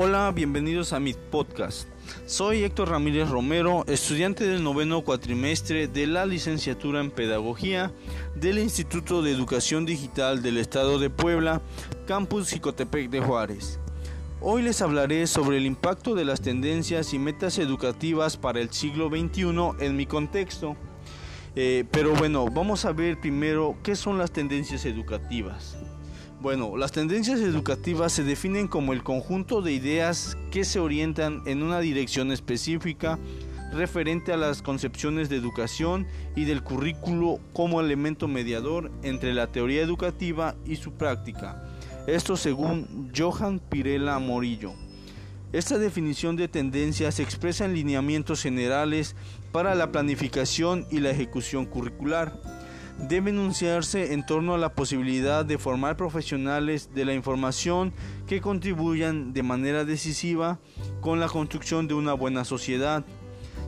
Hola, bienvenidos a mi podcast. Soy Héctor Ramírez Romero, estudiante del noveno cuatrimestre de la licenciatura en Pedagogía del Instituto de Educación Digital del Estado de Puebla, Campus Jicotepec de Juárez. Hoy les hablaré sobre el impacto de las tendencias y metas educativas para el siglo XXI en mi contexto. Eh, pero bueno, vamos a ver primero qué son las tendencias educativas. Bueno, las tendencias educativas se definen como el conjunto de ideas que se orientan en una dirección específica referente a las concepciones de educación y del currículo como elemento mediador entre la teoría educativa y su práctica. Esto según Johan Pirela Morillo. Esta definición de tendencia se expresa en lineamientos generales para la planificación y la ejecución curricular debe enunciarse en torno a la posibilidad de formar profesionales de la información que contribuyan de manera decisiva con la construcción de una buena sociedad.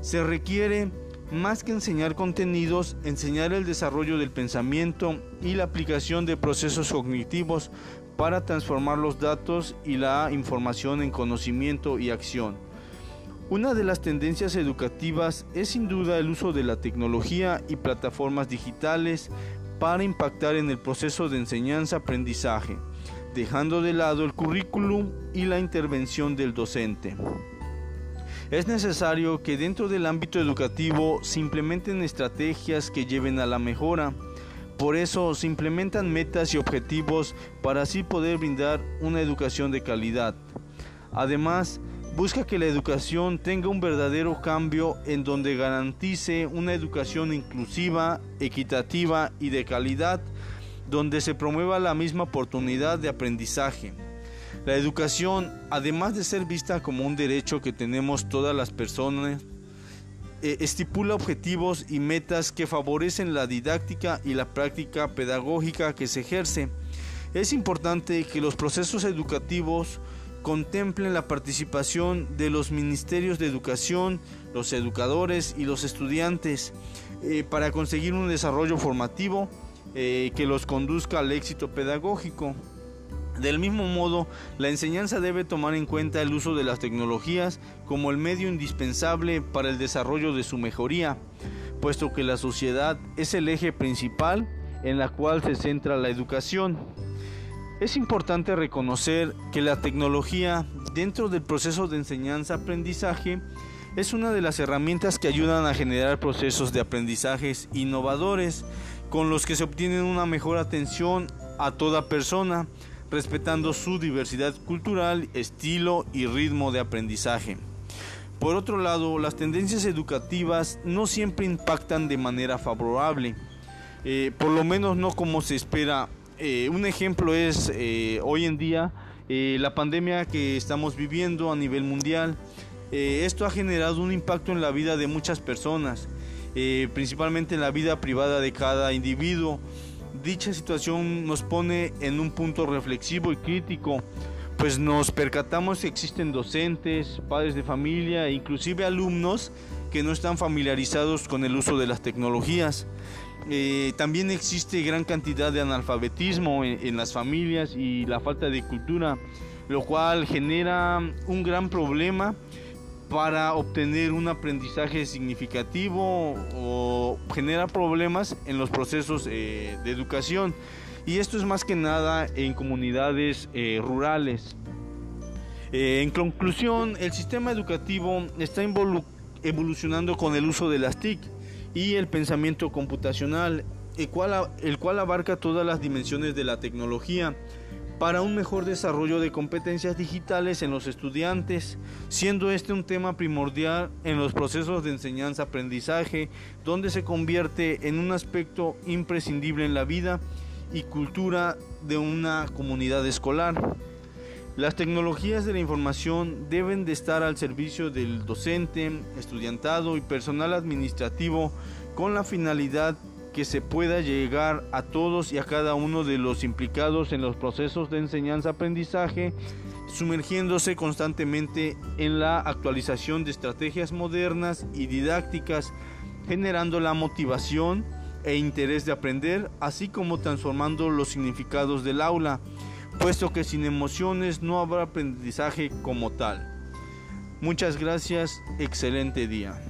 Se requiere, más que enseñar contenidos, enseñar el desarrollo del pensamiento y la aplicación de procesos cognitivos para transformar los datos y la información en conocimiento y acción. Una de las tendencias educativas es sin duda el uso de la tecnología y plataformas digitales para impactar en el proceso de enseñanza-aprendizaje, dejando de lado el currículum y la intervención del docente. Es necesario que dentro del ámbito educativo se implementen estrategias que lleven a la mejora. Por eso se implementan metas y objetivos para así poder brindar una educación de calidad. Además, busca que la educación tenga un verdadero cambio en donde garantice una educación inclusiva, equitativa y de calidad, donde se promueva la misma oportunidad de aprendizaje. La educación, además de ser vista como un derecho que tenemos todas las personas, eh, estipula objetivos y metas que favorecen la didáctica y la práctica pedagógica que se ejerce. Es importante que los procesos educativos contemplen la participación de los ministerios de educación, los educadores y los estudiantes eh, para conseguir un desarrollo formativo eh, que los conduzca al éxito pedagógico. Del mismo modo, la enseñanza debe tomar en cuenta el uso de las tecnologías como el medio indispensable para el desarrollo de su mejoría, puesto que la sociedad es el eje principal en la cual se centra la educación. Es importante reconocer que la tecnología dentro del proceso de enseñanza-aprendizaje es una de las herramientas que ayudan a generar procesos de aprendizajes innovadores con los que se obtiene una mejor atención a toda persona, respetando su diversidad cultural, estilo y ritmo de aprendizaje. Por otro lado, las tendencias educativas no siempre impactan de manera favorable, eh, por lo menos no como se espera eh, un ejemplo es eh, hoy en día eh, la pandemia que estamos viviendo a nivel mundial. esto ha generado un impacto en la vida de muchas personas, principalmente en la vida privada de cada individuo. Dicha situación nos pone en un punto reflexivo y crítico, pues nos percatamos que existen docentes, padres de familia e inclusive alumnos que no están familiarizados con el uso de las tecnologías. Eh, también existe gran cantidad de analfabetismo en, las familias y la falta de cultura, lo cual genera un gran problema para obtener un aprendizaje significativo o genera problemas en los procesos eh, de educación. Y esto es más que nada en comunidades eh, rurales. en conclusión, el sistema educativo está evolucionando con el uso de las TIC y el pensamiento computacional, el cual, el cual abarca todas las dimensiones de la tecnología para un mejor desarrollo de competencias digitales en los estudiantes, siendo este un tema primordial en los procesos de enseñanza-aprendizaje, donde se convierte en un aspecto imprescindible en la vida y cultura de una comunidad escolar. Las tecnologías de la información deben de estar al servicio del docente, estudiantado y personal administrativo con la finalidad que se pueda llegar a todos y a cada uno de los implicados en los procesos de enseñanza-aprendizaje, sumergiéndose constantemente en la actualización de estrategias modernas y didácticas, generando la motivación e interés de aprender, así como transformando los significados del aula puesto que sin emociones no habrá aprendizaje como tal. Muchas gracias, excelente día.